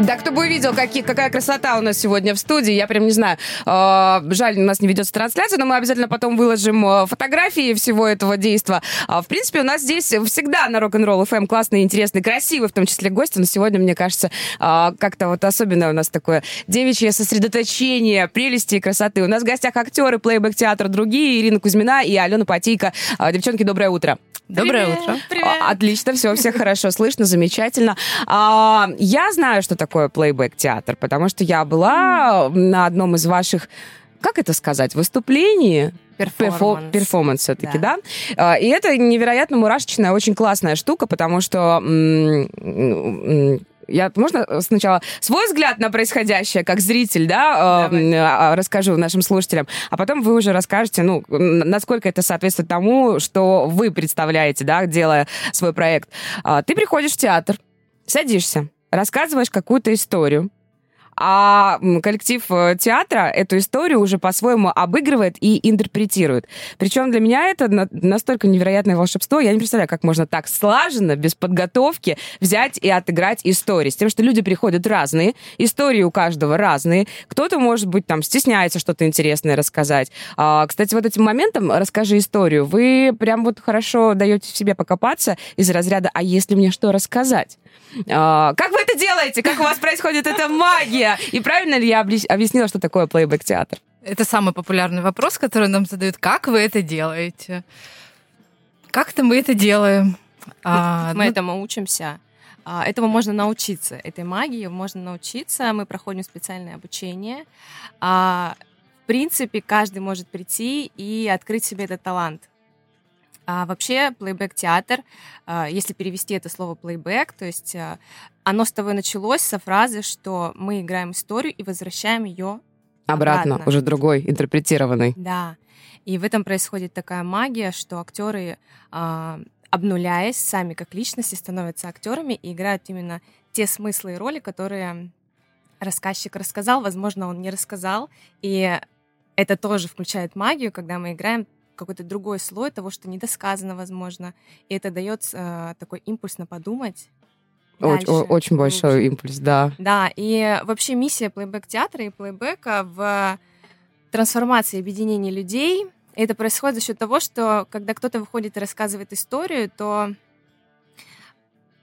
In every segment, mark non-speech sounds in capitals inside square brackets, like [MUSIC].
Да, кто бы увидел, какие, какая красота у нас сегодня в студии. Я прям не знаю. Э, жаль, у нас не ведется трансляция, но мы обязательно потом выложим э, фотографии всего этого действия. А, в принципе, у нас здесь всегда на Rock'n'Roll FM классные, интересные, красивые, в том числе гости. Но сегодня, мне кажется, э, как-то вот особенно у нас такое девичье сосредоточение, прелести и красоты. У нас в гостях актеры плейбэк театра другие, Ирина Кузьмина и Алена Патейко. Э, девчонки, доброе утро. Доброе Привет. утро. Привет. Отлично, все, все хорошо слышно, замечательно. А, я знаю, что такое плейбэк-театр, потому что я была на одном из ваших, как это сказать, выступлений перформанс. Перформанс все-таки, да. да? И это невероятно мурашечная, очень классная штука, потому что я можно сначала свой взгляд на происходящее, как зритель, да, э, расскажу нашим слушателям, а потом вы уже расскажете, ну, насколько это соответствует тому, что вы представляете, да, делая свой проект. Э, ты приходишь в театр, садишься, рассказываешь какую-то историю, а коллектив э, театра эту историю уже по-своему обыгрывает и интерпретирует. Причем для меня это настолько невероятное волшебство, я не представляю, как можно так слаженно, без подготовки взять и отыграть истории. С тем, что люди приходят разные, истории у каждого разные. Кто-то, может быть, там стесняется что-то интересное рассказать. А, кстати, вот этим моментом «расскажи историю» вы прям вот хорошо даете себе покопаться из разряда «а если мне что рассказать?» А, Как вы это делаете? Как у вас происходит эта магия? И правильно ли я объяснила, что такое плейбэк-театр? Это самый популярный вопрос, который нам задают. Как вы это делаете? Как-то мы это делаем. А, мы ну... этому учимся. А, этому можно научиться. Этой магии можно научиться. Мы проходим специальное обучение. А, в принципе, каждый может прийти и открыть себе этот талант. А вообще, плейбэк-театр, а, если перевести это слово плейбэк, то есть а, оно с того началось со фразы, что мы играем историю и возвращаем ее обратно, обратно. уже другой, интерпретированный. Да. И в этом происходит такая магия, что актеры, обнуляясь сами как личности, становятся актерами и играют именно те смыслы и роли, которые рассказчик рассказал, возможно, он не рассказал. И это тоже включает магию, когда мы играем какой-то другой слой того, что недосказано, возможно. И это дает э, такой импульс на подумать. Очень, очень большой импульс, да. Да, и вообще миссия плейбэк-театра и плейбэка в трансформации объединения людей. это происходит за счет того, что когда кто-то выходит и рассказывает историю, то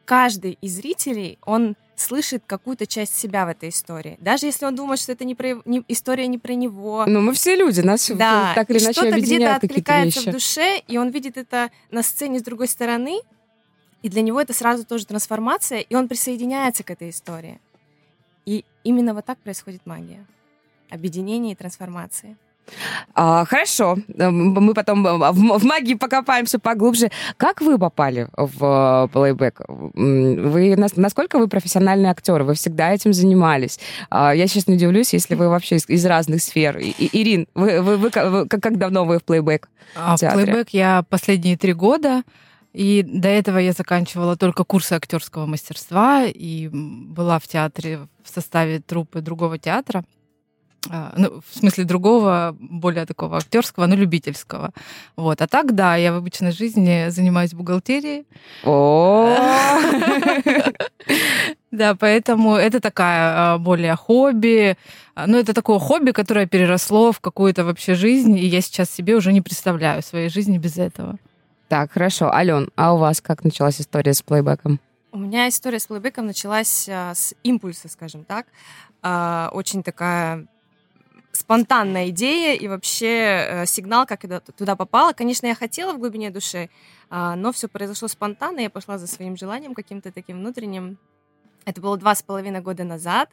каждый из зрителей, он слышит какую-то часть себя в этой истории. Даже если он думает, что это не про, не, история не про него. Ну, мы все люди, нас да, так или иначе что-то где-то откликается вещи. в душе, и он видит это на сцене с другой стороны, и для него это сразу тоже трансформация, и он присоединяется к этой истории. И именно вот так происходит магия. Объединение и трансформация. А, хорошо, э, мы потом э, в, в магии покопаемся поглубже. Как вы попали в плейбэк? Вы, насколько вы профессиональный актер? Вы всегда этим занимались? А, я сейчас не удивлюсь, если вы вообще из, из разных сфер. И, и, Ирин, вы, вы, вы, вы, как давно вы в плейбэк? А, в плейбэк я последние три года. И до этого я заканчивала только курсы актерского мастерства и была в театре в составе труппы другого театра. А, ну, в смысле другого, более такого актерского, но любительского. Вот. А так, да, я в обычной жизни занимаюсь бухгалтерией. [LAUGHS] Да, поэтому это такая а, более хобби. А, ну, это такое хобби, которое переросло в какую-то вообще жизнь, и я сейчас себе уже не представляю своей жизни без этого. Так, хорошо. Ален, а у вас как началась история с плейбеком? У меня история с плейбеком началась с импульса, скажем так. Очень такая спонтанная идея и вообще э, сигнал, как я туда попала. Конечно, я хотела в глубине души, э, но все произошло спонтанно, я пошла за своим желанием каким-то таким внутренним. Это было два с половиной года назад.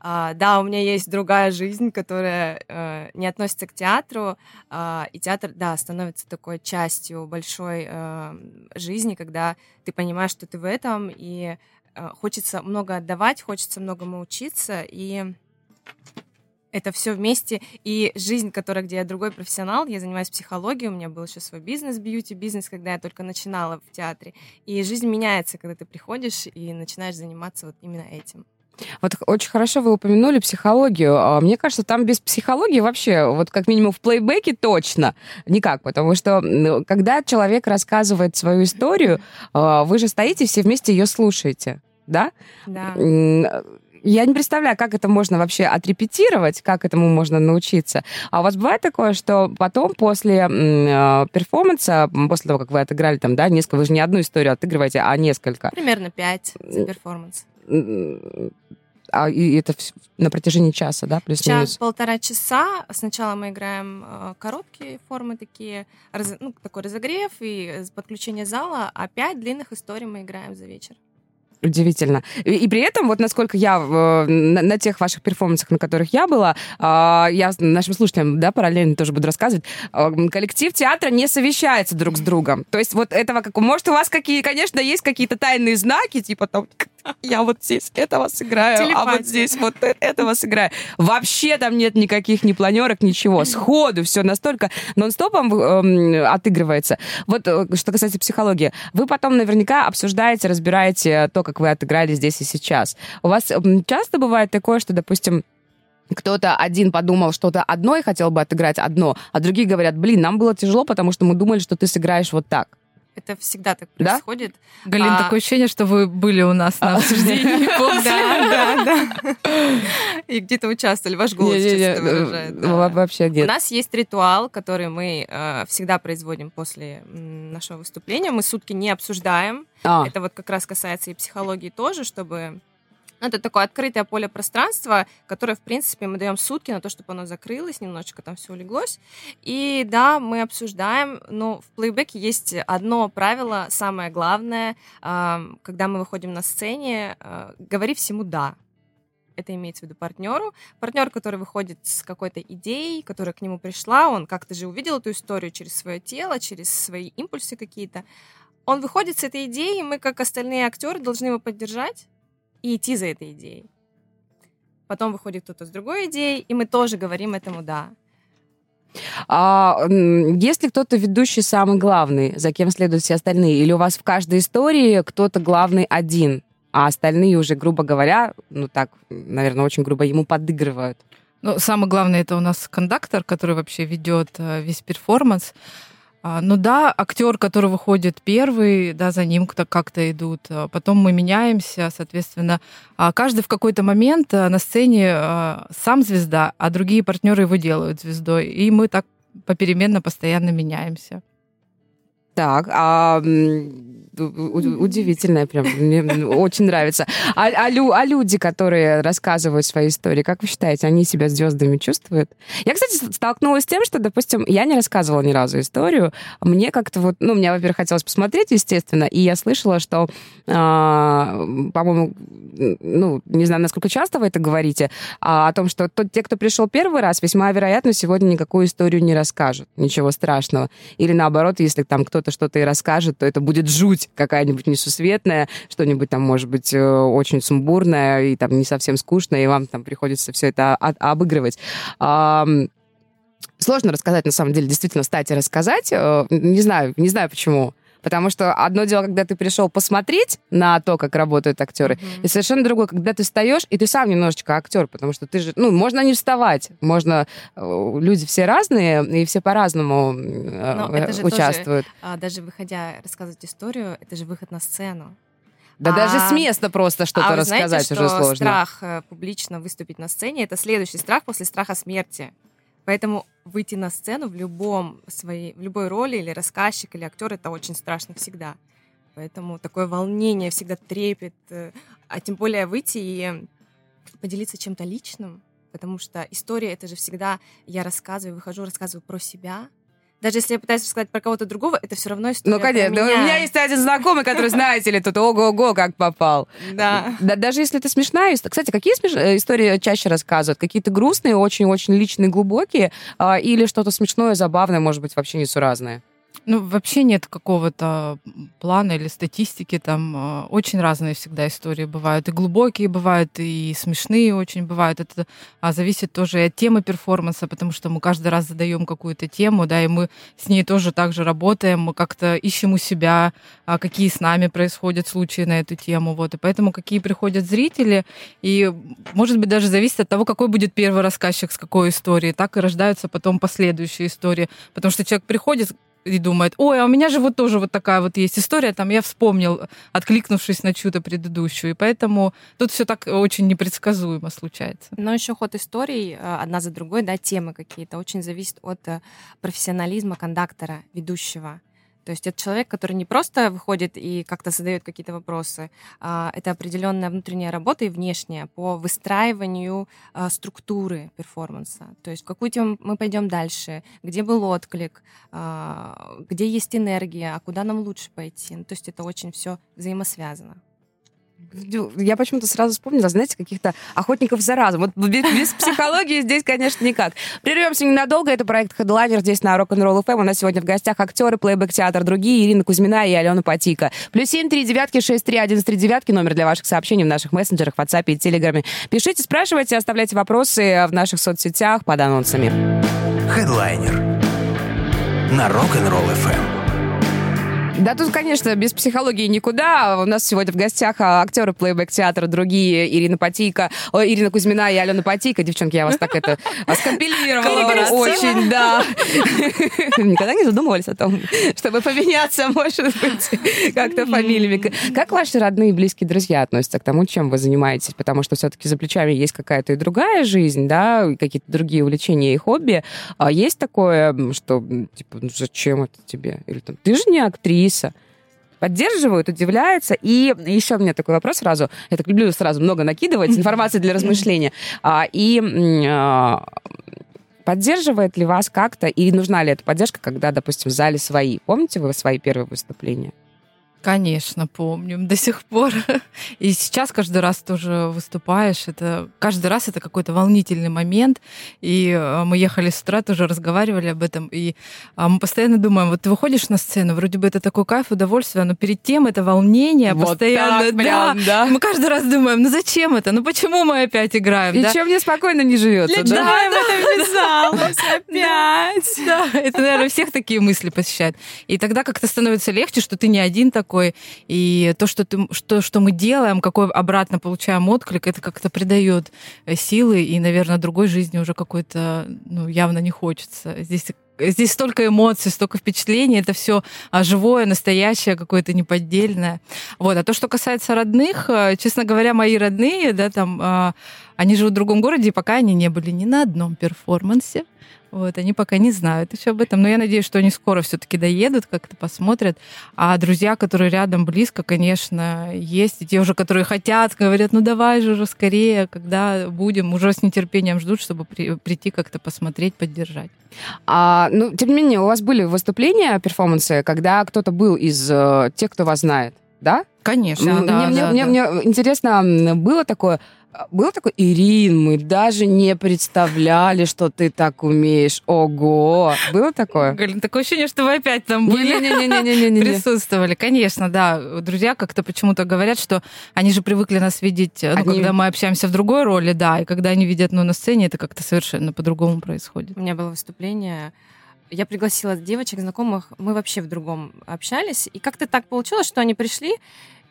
А, да, у меня есть другая жизнь, которая э, не относится к театру, э, и театр, да, становится такой частью большой э, жизни, когда ты понимаешь, что ты в этом, и хочется много отдавать, хочется многому учиться, и это все вместе. И жизнь, которая, где я другой профессионал, я занимаюсь психологией, у меня был еще свой бизнес, бьюти-бизнес, когда я только начинала в театре. И жизнь меняется, когда ты приходишь и начинаешь заниматься вот именно этим. Вот очень хорошо вы упомянули психологию. А, Мне кажется, там без психологии вообще, вот как минимум в плейбеке точно никак, потому что когда человек рассказывает свою историю, а, вы же стоите все вместе ее слушаете, да? Да. Я не представляю, как это можно вообще отрепетировать, как этому можно научиться. А у вас бывает такое, что потом после э, перформанса, после того, как вы отыграли там, да, несколько, вы же не одну историю отыгрываете, а несколько, Примерно 5 за перформанс. а и это на протяжении часа, да, плюс-минус? Час-полтора часа. Сначала мы играем э, короткие формы такие, раз- ну, такой разогрев и э, подключение зала, а пять длинных историй мы играем за вечер. Удивительно. И, и при этом, вот насколько я э, на, на тех ваших перформансах, на которых я была, а, я нашим слушателям, да, параллельно тоже буду рассказывать, м, коллектив театра не совещается друг с другом. То есть вот этого, как может, у вас какие, конечно, есть какие-то тайные знаки, типа там, я вот здесь этого сыграю, а вот здесь вот э- этого сыграю. Вообще там нет никаких ни планерок, ничего. Сходу все настолько нон-стопом эм, отыгрывается. Вот э, что касается психологии. Вы потом наверняка обсуждаете, разбираете то, как вы отыграли здесь и сейчас. У вас часто бывает такое, что, допустим, кто-то один подумал что-то одно и хотел бы отыграть одно, а другие говорят, блин, нам было тяжело, потому что мы думали, что ты сыграешь вот так. Это всегда так Да? происходит. Галин, А- такое ощущение, что вы были у нас на [LAUGHS] обсуждении. [LAUGHS] Да, да, [LAUGHS] да. И где-то участвовали. Ваш голос выражает. э, да. во- Вообще У нет. нас есть ритуал, который мы э, всегда производим после нашего выступления. Мы сутки не обсуждаем. А, Это вот как раз касается и психологии тоже, чтобы... ну, это такое открытое поле пространства, которое, в принципе, мы даем сутки на то, чтобы оно закрылось, немножечко там все улеглось. И да, мы обсуждаем, но в плейбеке есть одно правило, самое главное, ам, когда мы выходим на сцене, а, говори всему «да». Это имеется в виду партнеру. Партнер, который выходит с какой-то идеей, которая к нему пришла, он как-то же увидел эту историю через свое тело, через свои импульсы какие-то. Он выходит с этой идеей, мы, как остальные актеры, должны его поддержать и идти за этой идеей. Потом выходит кто-то с другой идеей, и мы тоже говорим этому «да». А м, есть ли кто-то ведущий самый главный, за кем следуют все остальные? Или у вас в каждой истории кто-то главный один, а остальные уже, грубо говоря, ну так, наверное, очень грубо ему подыгрывают? Ну, самое главное, это у нас кондактор, который вообще ведет э, весь перформанс. А, Ну да, актер, который выходит первый, да, за ним кто- как-то идут. А Потом мы меняемся, соответственно. А Каждый в какой-то момент на сцене сам звезда, а другие партнеры его делают звездой. И мы так попеременно постоянно меняемся. Так, а удивительное прям, мне очень нравится. А, а лю- а люди, которые рассказывают свои истории, как вы считаете, они себя звездами чувствуют? Я, кстати, столкнулась с тем, что, допустим, я не рассказывала ни разу историю. Мне как-то вот, ну, мне, во-первых, хотелось посмотреть, естественно, и я слышала, что, а, по-моему, ну, не знаю, насколько часто вы это говорите, а, о том, что тот, те, кто пришел первый раз, весьма вероятно, сегодня никакую историю не расскажут. Ничего страшного. Или наоборот, если там кто-то что-то и расскажет, то это будет жуть какая-нибудь несусветная, что-нибудь там, может быть, э, очень сумбурное и там не совсем скучное, и вам там приходится все это обыгрывать. Сложно рассказать, на самом деле, действительно, стать и рассказать. Э, Не знаю, не знаю почему. Потому что одно дело, когда ты пришел посмотреть на то, как работают актеры, и совершенно другое, когда ты встаешь, и ты сам немножечко актер, потому что ты же, ну, можно не вставать, можно, э, люди все разные, и все по-разному э, это же тоже- участвуют. А даже выходя рассказывать историю, это же выход на сцену. Да А- даже с места просто что-то а рассказать знаете, уже что сложно. страх э, публично выступить на сцене это следующий страх после страха смерти. Поэтому выйти на сцену в любом своей, в любой роли или рассказчик или актер это очень страшно всегда. Поэтому такое волнение всегда трепет, э, а тем более выйти и поделиться чем-то личным, потому что история это же всегда я рассказываю, выхожу, рассказываю про себя. Даже если я пытаюсь рассказать про кого-то другого, это все равно история Ну, конечно. про У меня. меня есть один знакомый, который, знаете ли, тут ого-го, как попал. Да. Да, даже если это смешная история. Кстати, какие смеш- э, истории чаще рассказывают? Какие-то грустные, очень-очень личные, глубокие? а, или что-то смешное, забавное, может быть, вообще несуразное? Ну, вообще нет какого-то плана или статистики. Там э, очень разные всегда истории бывают. И глубокие бывают, и смешные очень бывают. Это а, зависит тоже и от темы перформанса, потому что мы каждый раз задаем какую-то тему, да, и мы с ней тоже также работаем, мы как-то ищем у себя, а, какие с нами происходят случаи на эту тему. Вот. И поэтому какие приходят зрители, и, может быть, даже зависит от того, какой будет первый рассказчик с какой историей. Так и рождаются потом последующие истории. Потому что человек приходит, и думает, ой, а у меня же вот тоже вот такая вот есть история, там я вспомнил, откликнувшись на чью-то предыдущую. И поэтому тут все так очень непредсказуемо случается. Но еще ход историй э, одна за другой, да, темы какие-то, очень зависит от э, профессионализма кондактора, ведущего. То есть это человек, который не просто выходит и как-то задает какие-то вопросы, а это определенная внутренняя работа и внешняя по выстраиванию а, структуры перформанса. То есть в какую тему мы пойдем дальше, где был отклик, а, где есть энергия, а куда нам лучше пойти. Ну, то есть это очень все взаимосвязано. Я почему-то сразу вспомнила, знаете, каких-то охотников за разум. Вот без, без психологии здесь, конечно, никак. Прервемся ненадолго. Это проект Headliner здесь на Rock'n'Roll FM. У нас сегодня в гостях актеры, плейбэк-театр, другие, Ирина Кузьмина и Алена Патика. Плюс семь, три девятки, шесть, три, один, три девятки. Номер для ваших сообщений в наших мессенджерах, WhatsApp и Телеграме. Пишите, спрашивайте, оставляйте вопросы в наших соцсетях под анонсами. Headliner на Rock'n'Roll FM. Да тут, конечно, без психологии никуда. У нас сегодня в гостях а, актеры плейбэк-театра, другие Ирина Патийко, о, Ирина Кузьмина и Алена Патийко. Девчонки, я вас так это [LAUGHS] скомпилировала очень, да. [LAUGHS] Никогда не задумывались о том, чтобы поменяться, может быть, как-то фамилиями. Как ваши родные и близкие друзья относятся к тому, чем вы занимаетесь? Потому что все-таки за плечами есть какая-то и другая жизнь, да, какие-то другие увлечения и хобби. А есть такое, что, типа, ну зачем это тебе? Или там, ты же не актриса, актриса. Поддерживают, удивляются. И еще у меня такой вопрос сразу. Я так люблю сразу много накидывать информации для размышления. А, и а, поддерживает ли вас как-то, и нужна ли эта поддержка, когда, допустим, в зале свои? Помните вы свои первые выступления? Конечно, помню, до сих пор. [LAUGHS] И сейчас каждый раз тоже выступаешь. Это каждый раз это какой-то волнительный момент. И э, мы ехали с утра, тоже разговаривали об этом. И а, мы постоянно думаем, вот ты выходишь на сцену, вроде бы это такой кайф, удовольствие, но перед тем это волнение вот постоянно. Так, прям, да. да. Мы каждый раз думаем, ну зачем это? Ну почему мы опять играем? И да? чем мне спокойно не живется? Да, да, в это ввязалась опять. Да, это, наверное, всех такие мысли посещают. И тогда как-то становится легче, что ты не один такой такой. И то, что, ты, что, что мы делаем, какой обратно получаем отклик, это как-то придает э, силы, и, наверное, другой жизни уже какой-то ну, явно не хочется. Здесь здесь столько эмоций, столько впечатлений, это все а, живое, настоящее, какое-то неподдельное. Вот. А то, что касается родных, э, честно говоря, мои родные, да, там, а, они живут в другом городе, и пока они не были ни на одном перформансе. Вот, они пока не знают еще об этом, но я надеюсь, что они скоро все-таки доедут, как-то посмотрят. А друзья, которые рядом, близко, конечно, есть. И те уже, которые хотят, говорят, ну давай же уже скорее, когда будем, уже с нетерпением ждут, чтобы при, прийти как-то посмотреть, поддержать. А, ну, тем не менее, у вас были выступления, перформансы, когда кто-то был из э, тех, кто вас знает, да? Конечно, да, мне, да, мне, да. мне интересно, было такое, был такой, Ирин, мы даже не представляли, что ты так умеешь. Ого! Было такое? Галин, такое ощущение, что вы опять там были. Не-не-не-не-не-не. [LAUGHS] Присутствовали. Конечно, да. Друзья как-то почему-то говорят, что они же привыкли нас видеть, ну, они... когда мы общаемся в другой роли, да, и когда они видят, ну, на сцене, это как-то совершенно по-другому происходит. У меня было выступление я пригласила девочек, знакомых, мы вообще в другом общались, и как-то так получилось, что они пришли,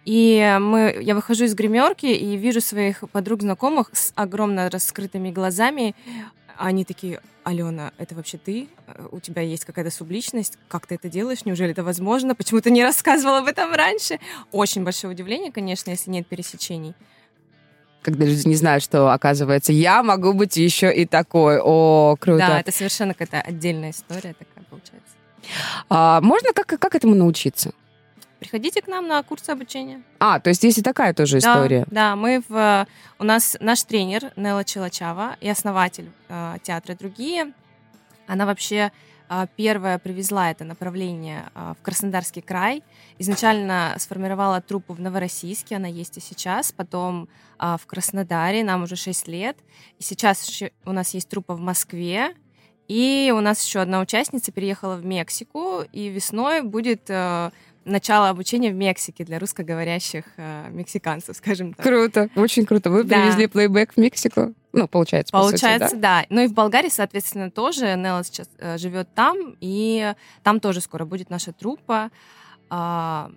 и мы, я выхожу из гримерки и вижу своих подруг знакомых с огромно раскрытыми глазами. Они такие, Алена, это вообще ты? У тебя есть какая-то субличность? Как ты это делаешь? Неужели это возможно? Почему ты не рассказывала об этом раньше? Очень большое удивление, конечно, если нет пересечений. Когда люди не знают, что, оказывается, я могу быть еще и такой. О, круто. Да, это совершенно какая-то отдельная история такая получается. А, можно как, как этому научиться? Приходите к нам на курсы обучения. А, то есть есть и такая тоже история. Да, да мы в... У нас наш тренер Нелла Челачава и основатель э, театра «Другие», она вообще э, первая привезла это направление э, в Краснодарский край. Изначально сформировала труппу в Новороссийске, она есть и сейчас. Потом э, в Краснодаре, нам уже 6 лет. И сейчас у нас есть труппа в Москве, И у нас еще одна участница переехала в Мексику, и весной будет э, начало обучения в Мексике для русскоговорящих э, мексиканцев, скажем так. Круто, очень круто. Вы Да. привезли плейбэк в Мексику? Ну, получается, по сути, Получается, да? да? Ну и в Болгарии, соответственно, тоже. Нелла сейчас э, живет там, и там тоже скоро будет наша труппа. А,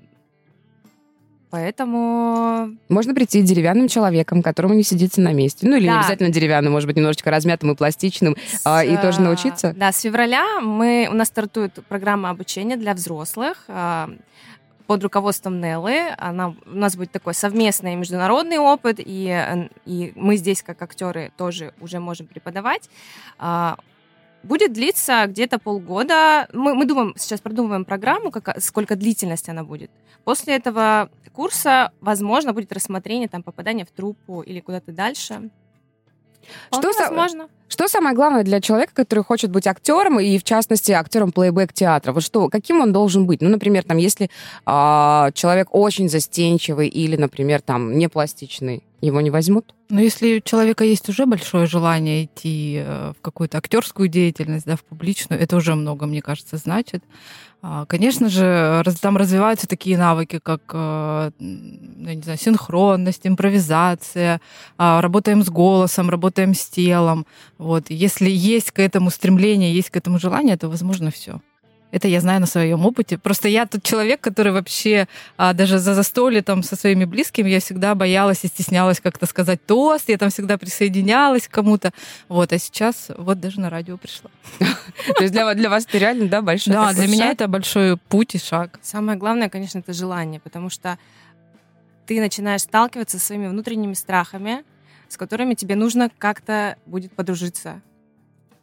поэтому Можно прийти деревянным человеком, которому не сидится на месте. Ну, или не Да. обязательно деревянным, может быть, немножечко размятым и пластичным. А, и С, тоже э, научиться? Да, с февраля мы, у нас стартует программа обучения для взрослых а, под руководством Неллы. Она, у нас будет такой совместный международный опыт, и, и мы здесь, как актеры, тоже уже можем преподавать. А, Будет длиться где-то полгода. Мы, мы думаем, сейчас продумываем программу, как, сколько длительность она будет. После этого курса, возможно, будет рассмотрение там попадания в труппу или куда-то дальше. Что возможно. Что самое главное для человека, который хочет быть актером, и в частности актером плейбэк театра? Вот что, каким он должен быть? Ну, например, там, если а, человек очень застенчивый или, например, там, не пластичный, его не возьмут? Но если у человека есть уже большое желание идти э, в какую-то актерскую деятельность, да, в публичную, это уже много, мне кажется, значит. А, Конечно же, там развиваются такие навыки, как, э, я не знаю, синхронность, импровизация, а, работаем с голосом, работаем с телом. Вот. Если есть к этому стремление, есть к этому желание, то возможно все. Это я знаю на своем опыте. Просто я тот человек, который вообще а, даже за застолье там со своими близкими я всегда боялась и стеснялась как-то сказать тост, я там всегда присоединялась к кому-то. Вот, а сейчас вот даже на радио пришла. [LAUGHS] То есть для, вас это реально, да, большой Да, для меня это большой путь и шаг. Самое главное, конечно, это желание, потому что ты начинаешь сталкиваться со своими внутренними страхами, с которыми тебе нужно как-то будет подружиться,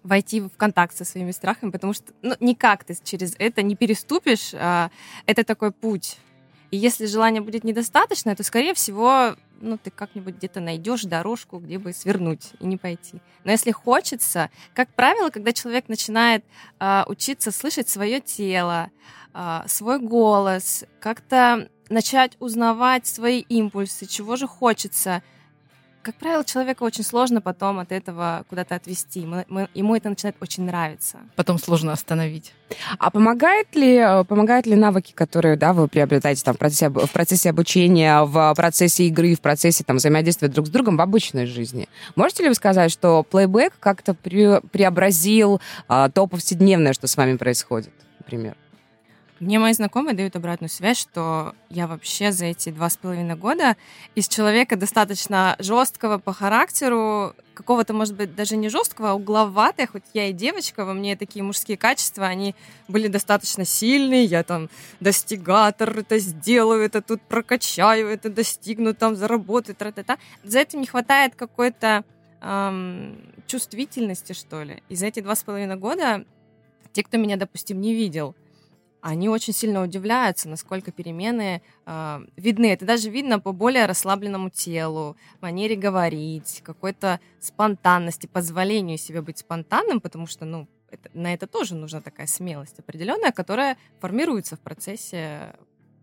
войти в контакт со своими страхами, потому что ну, никак ты через это не переступишь. а, это такой путь. И если желания будет недостаточно, то, скорее всего, ну, ты как-нибудь где-то найдешь дорожку, где бы свернуть и не пойти. Но если хочется, как правило, когда человек начинает а, учиться слышать свое тело, а, свой голос, как-то начать узнавать свои импульсы, чего же хочется. Как правило, человека очень сложно потом от этого куда-то отвести. Мы- мы- ему это начинает очень нравиться. Потом сложно остановить. А помогает ли, э, помогают ли навыки, которые да, вы приобретаете там, в, процессе, в процессе обучения, в процессе игры, в процессе там, взаимодействия друг с другом в обычной жизни? Можете ли вы сказать, что плейбэк как-то пре- преобразил а, то повседневное, что с вами происходит, например? Мне мои знакомые дают обратную связь, что я вообще за эти два с половиной года из человека достаточно жесткого по характеру, какого-то, может быть, даже не жесткого, а угловатая, хоть я и девочка, во мне такие мужские качества, они были достаточно сильные, я там достигатор, это сделаю, это тут прокачаю, это достигну, там заработаю, тра-та-та. За этим не хватает какой-то ам, чувствительности, что ли. И за эти два с половиной года те, кто меня, допустим, не видел, они очень сильно удивляются, насколько перемены э, видны. Это даже видно по более расслабленному телу, манере говорить, какой-то спонтанности, позволению себе быть спонтанным, потому что, ну, это- на это тоже нужна такая смелость определенная, которая формируется в процессе,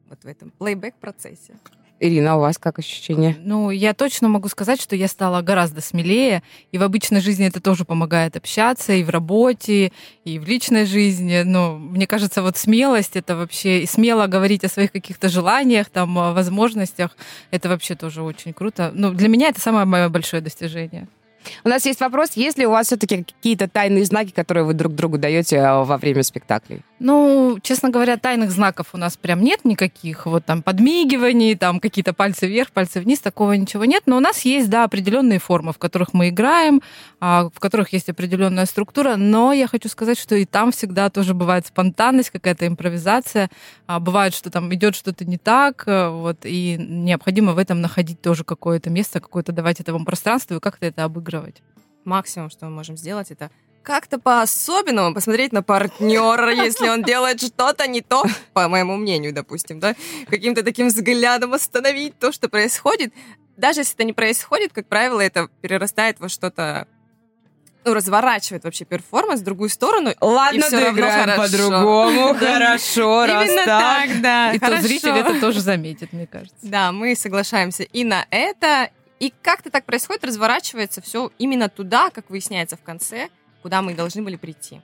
вот в этом плейбэк-процессе. Ирина, у вас как ощущение? Ну, я точно могу сказать, что я стала гораздо смелее, и в обычной жизни это тоже помогает общаться, и в работе, и в личной жизни. Но мне кажется, вот смелость это вообще, и смело говорить о своих каких-то желаниях, там, возможностях, это вообще тоже очень круто. Ну, для меня это самое мое большое достижение. У нас есть вопрос, есть ли у вас все-таки какие-то тайные знаки, которые вы друг другу даете а, во время спектаклей? Ну, честно говоря, тайных знаков у нас прям нет никаких. Вот там подмигиваний, там какие-то пальцы вверх, пальцы вниз, такого ничего нет. Но у нас есть, да, определенные формы, в которых мы играем, а, в которых есть определенная структура. Но я хочу сказать, что и там всегда тоже бывает спонтанность, какая-то импровизация. А, Бывает, что там идет что-то не так, э, вот, и необходимо в этом находить тоже какое-то место, какое-то давать этому пространству и как-то это обыгрывать. Максимум, что мы можем сделать, это как-то по-особенному посмотреть на партнера, если он делает что-то не то, по моему мнению, допустим, да, каким-то таким взглядом остановить то, что происходит. Даже если это не происходит, как правило, это перерастает во что-то, ну, разворачивает вообще перформанс в другую сторону. Ладно, равно доиграем по-другому. [LAUGHS] Хорошо, раз Именно так. да. И то зритель это тоже заметит, мне кажется. Да, мы соглашаемся и на это. И как-то так происходит, разворачивается все именно туда, как выясняется в конце, куда мы должны были прийти.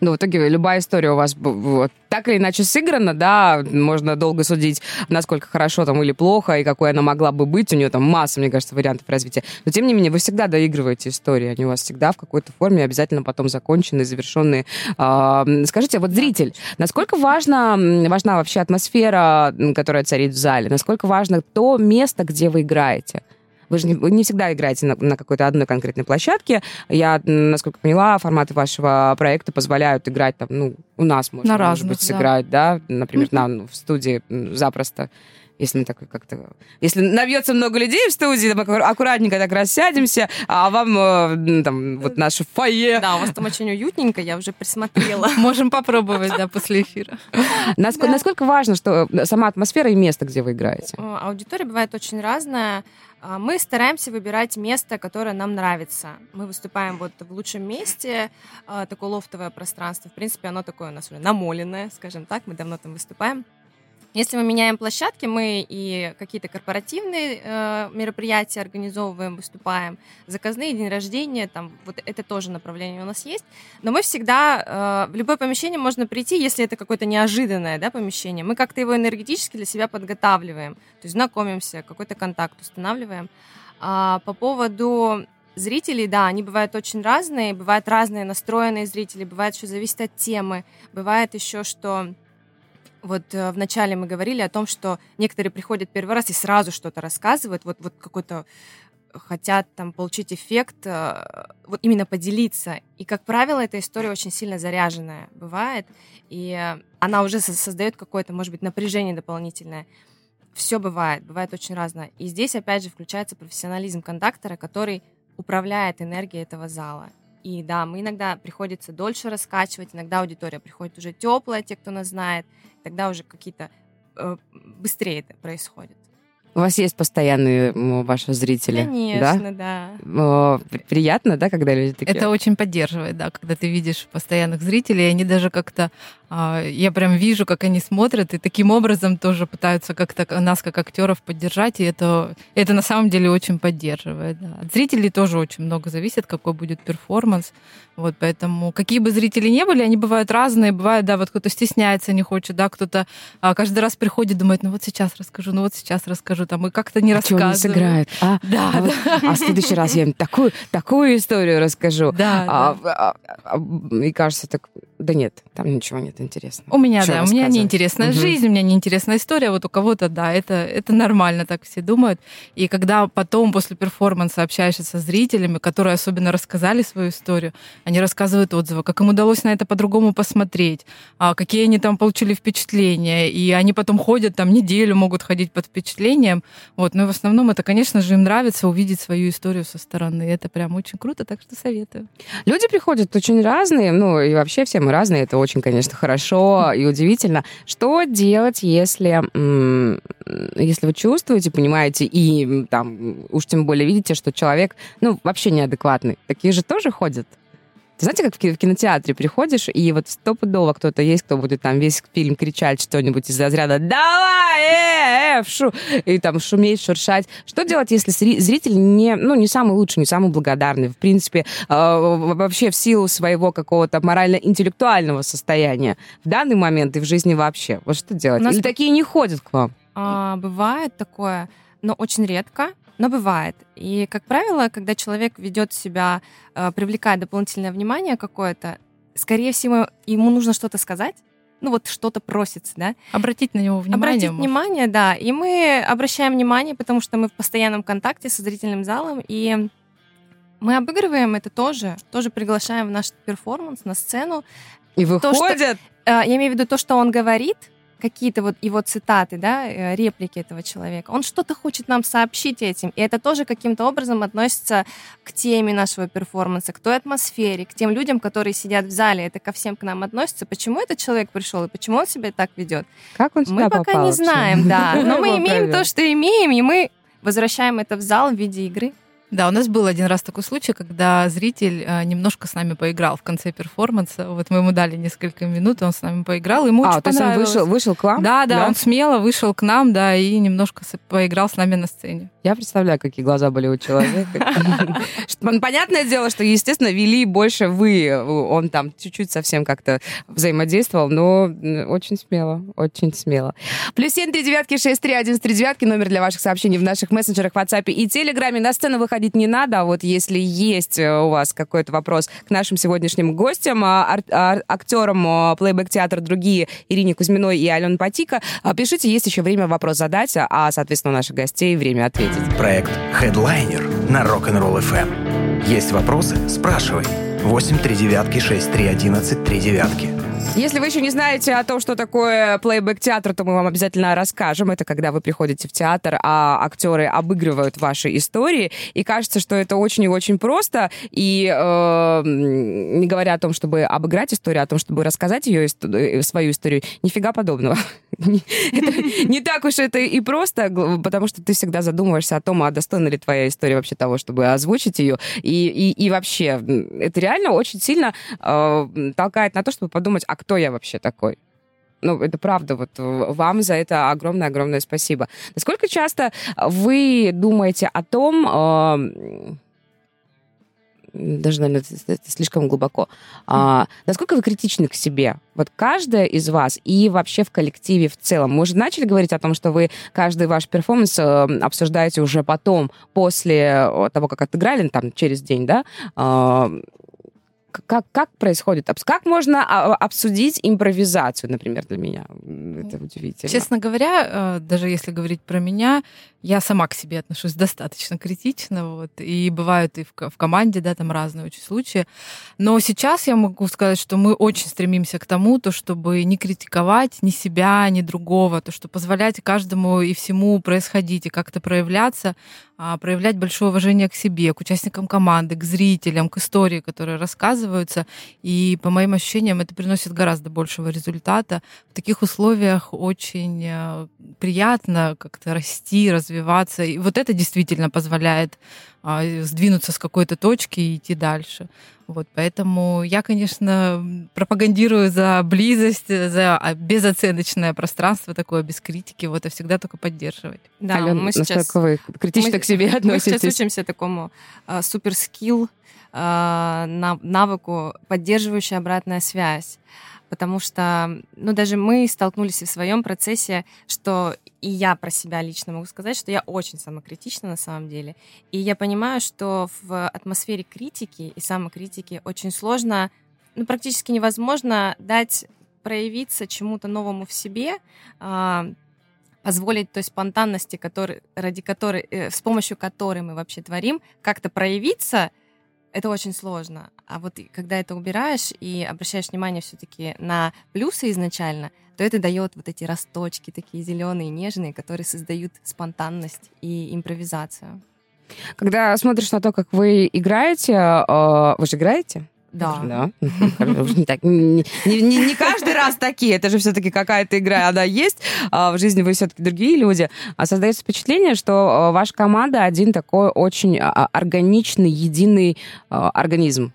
Ну, в итоге любая история у вас вот, так или иначе сыграна, да, можно долго судить, насколько хорошо там или плохо, и какой она могла бы быть. У нее там масса, мне кажется, вариантов развития. Но, тем не менее, вы всегда доигрываете истории. Они у вас всегда в какой-то форме обязательно потом закончены, завершенные. Скажите, вот зритель, насколько важно, важна вообще атмосфера, которая царит в зале? Насколько важно то место, где вы играете? Вы же не, вы не всегда играете на, на какой-то одной конкретной площадке. Я, насколько поняла, форматы вашего проекта позволяют играть там, ну, у нас можно, на может разных, быть, да. сыграть, да, например, на, ну, в студии запросто если мы так как-то... Если набьется много людей в студии, мы аккуратненько так рассядемся, а вам э, там вот наше фойе... Да, у вас там очень уютненько, я уже присмотрела. [LAUGHS] Можем попробовать, да, после эфира. Насколько, важно, что сама атмосфера и место, где вы играете? Э, Аудитория бывает очень разная. А, Мы стараемся выбирать место, которое нам нравится. Мы выступаем вот в лучшем месте, а, такое лофтовое пространство. В принципе, оно такое у нас уже намоленное, скажем так, мы давно там выступаем. Если мы меняем площадки, мы и какие-то корпоративные э, мероприятия организовываем, выступаем, заказные, день рождения, там вот это тоже направление у нас есть. Но мы всегда э, в любое помещение можно прийти, если это какое-то неожиданное да, помещение. Мы как-то его энергетически для себя подготавливаем, то есть знакомимся, какой-то контакт устанавливаем. А по поводу зрителей, да, они бывают очень разные, бывают разные настроенные зрители, бывает, что зависит от темы, бывает еще, что вот э, вначале мы говорили о том, что некоторые приходят первый раз и сразу что-то рассказывают, вот, вот какой-то хотят там получить эффект, э, вот именно поделиться. И, как правило, эта история очень сильно заряженная бывает, и она уже со- создает какое-то, может быть, напряжение дополнительное. Все бывает, бывает очень разное. И здесь, опять же, включается профессионализм кондактора, который управляет энергией этого зала. И да, мы иногда приходится дольше раскачивать, иногда аудитория приходит уже теплая, те, кто нас знает, тогда уже какие-то э, быстрее это происходит. У вас есть постоянные ваши зрители? Конечно, да. Да? Приятно, да, когда люди такие? Это очень поддерживает, да, когда ты видишь постоянных зрителей, и они даже как-то, я прям вижу, как они смотрят, и таким образом тоже пытаются как-то нас, как актеров, поддержать, и это, это на самом деле очень поддерживает. Да. От зрителей тоже очень много зависит, какой будет перформанс. Вот, поэтому какие бы зрители ни были, они бывают разные, бывает, да, вот кто-то стесняется, не хочет, да, кто-то а, каждый раз приходит, думает, ну вот сейчас расскажу, ну вот сейчас расскажу, там, и как-то не а чё они рассказывают. сыграют? А, Да, а, вот- а в следующий раз я им такую, такую историю расскажу. Да, А, да. а, а, и кажется, так, да нет, там ничего нет интересного. У меня, Чё да, у меня неинтересная Мгм. жизнь, у меня неинтересная история, вот у кого-то, да, это, это нормально, так все думают. И когда потом после перформанса общаешься со зрителями, которые особенно рассказали свою историю, они рассказывают отзывы, как им удалось на это по-другому посмотреть, а, какие они там получили впечатления, и они потом ходят там неделю, могут ходить под впечатлением, вот, но в основном это, конечно же, им нравится увидеть свою историю со стороны, это прям очень круто, так что советую. Люди приходят очень разные, ну и вообще все мы разные, это очень, конечно, хорошо и удивительно. Что делать, если, если вы чувствуете, понимаете, и там уж тем более видите, что человек, ну, вообще неадекватный. Такие же тоже ходят. Знаете, как в ки- в кинотеатре приходишь, и вот стопудово кто-то есть, кто будет там весь фильм кричать что-нибудь из разряда «Давай! Э, э, шу!» и там шуметь, шуршать. Что делать, если зри- зритель не, ну, не самый лучший, не самый благодарный, в принципе, э, вообще в силу своего какого-то морально-интеллектуального состояния в данный момент и в жизни вообще? Вот что делать? Или такие не ходят к вам? А, бывает такое, но очень редко, но бывает. И, как правило, когда человек ведет себя, э, привлекает дополнительное внимание какое-то, скорее всего, ему нужно что-то сказать, ну вот что-то просится, да? Обратить на него внимание. Обратить может. внимание, да. И мы обращаем внимание, потому что мы в постоянном контакте со зрительным залом, и мы обыгрываем это тоже, тоже приглашаем в наш перформанс на сцену. И что- выходят? Э, Я имею в виду то, что он говорит, какие-то вот его цитаты, да, э, реплики этого человека. Он что-то хочет нам сообщить этим, и это тоже каким-то образом относится к теме нашего перформанса, к той атмосфере, к тем людям, которые сидят в зале. Это ко всем к нам относится. Почему этот человек пришел и почему он себя так ведет? Как он Мы пока попал не знаем, да. [LAUGHS] Но мы имеем то, что имеем, и мы возвращаем это в зал в виде игры. Да, у нас был один раз такой случай, когда зритель э, немножко с нами поиграл в конце перформанса. Вот мы ему дали несколько минут, он с нами поиграл, ему а, очень то есть он вышел, вышел к вам? Да, да, да, он смело вышел к нам, да, и немножко поиграл с нами на сцене. Я представляю, какие глаза были у человека. [LAUGHS] Понятное дело, что, естественно, вели больше вы. Он там чуть-чуть совсем как-то взаимодействовал, но очень смело, очень смело. Плюс семь три девятки шесть три один три девятки номер для ваших сообщений в наших мессенджерах, WhatsApp и Телеграме. На сцену выходить не надо, а вот если есть э, у вас какой-то вопрос к нашим сегодняшним гостям, а, а, актерам плейбэк-театра другие, Ирине Кузьминой и Алене Патика, пишите, есть еще время вопрос задать, а, соответственно, у наших гостей время ответить. Проект Headliner на Rock'n'Roll FM. Есть вопросы? Спрашивай. 8 3 девятки 6 3 11 3 девятки. Если вы еще не знаете о том, что такое плейбэк-театр, то мы вам обязательно расскажем. Это когда вы приходите в театр, а актеры обыгрывают ваши истории. И кажется, что это очень и очень просто. И э, не говоря о том, чтобы обыграть историю, а о том, чтобы рассказать ее, э, свою историю, нифига подобного. [LAUGHS] Не так уж это и просто, потому что ты всегда задумываешься о том, а достойна ли твоя история вообще того, чтобы озвучить ее. И, вообще, это реально очень сильно э, толкает на то, чтобы подумать, а кто я вообще такой? ну, это правда, вот вам за это огромное-огромное спасибо. Насколько часто вы думаете о том, э, даже, наверное, это слишком глубоко, а, насколько вы критичны к себе? Вот каждая из вас и вообще в коллективе в целом. Мы уже начали говорить о том, что вы каждый ваш перформанс э, обсуждаете уже потом, после того, как отыграли, там, через день, да? А, как, как происходит? Как можно а, обсудить импровизацию, например, для меня? Это удивительно. Честно говоря, э, даже если говорить про меня, я сама к себе отношусь достаточно критично, вот, и бывают и в, в команде, да, там разные очень случаи. Но сейчас я могу сказать, что мы очень стремимся к тому, то, чтобы не критиковать ни себя, ни другого, то, что позволять каждому и всему происходить и как-то проявляться, а, проявлять большое уважение к себе, к участникам команды, к зрителям, к истории, которые рассказываются. И по моим ощущениям, это приносит гораздо большего результата. В таких условиях очень э, приятно как-то расти, развиваться. И вот это действительно позволяет сдвинуться с какой-то точки и идти дальше. Вот, поэтому я, конечно, пропагандирую за близость, за а, безоценочное пространство такое, без критики, вот, и всегда только поддерживать. Да, Алена, мы сейчас... вы критично мы, к себе относитесь? [LAUGHS] Мы сейчас учимся такому а, суперскилл, а, навыку поддерживающая обратная связь потому что, ну, даже мы столкнулись в своем процессе, что и я про себя лично могу сказать, что я очень самокритична на самом деле. И я понимаю, что в атмосфере критики и самокритики очень сложно, ну, практически невозможно дать проявиться чему-то новому в себе, а, позволить той спонтанности, который, ради которой, э, с помощью которой мы вообще творим, как-то проявиться это очень сложно. А вот когда это убираешь и обращаешь внимание все-таки на плюсы изначально, то это дает вот эти росточки такие зеленые, нежные, которые создают спонтанность и импровизацию. Когда смотришь на то, как вы играете, э, вы же играете? Да. да. [LAUGHS] Не, так, не, не, не каждый раз такие. Это же все-таки какая-то игра, она есть. А в жизни вы все-таки другие люди. А создается впечатление, что а, ваша команда один такой очень а, органичный, единый организм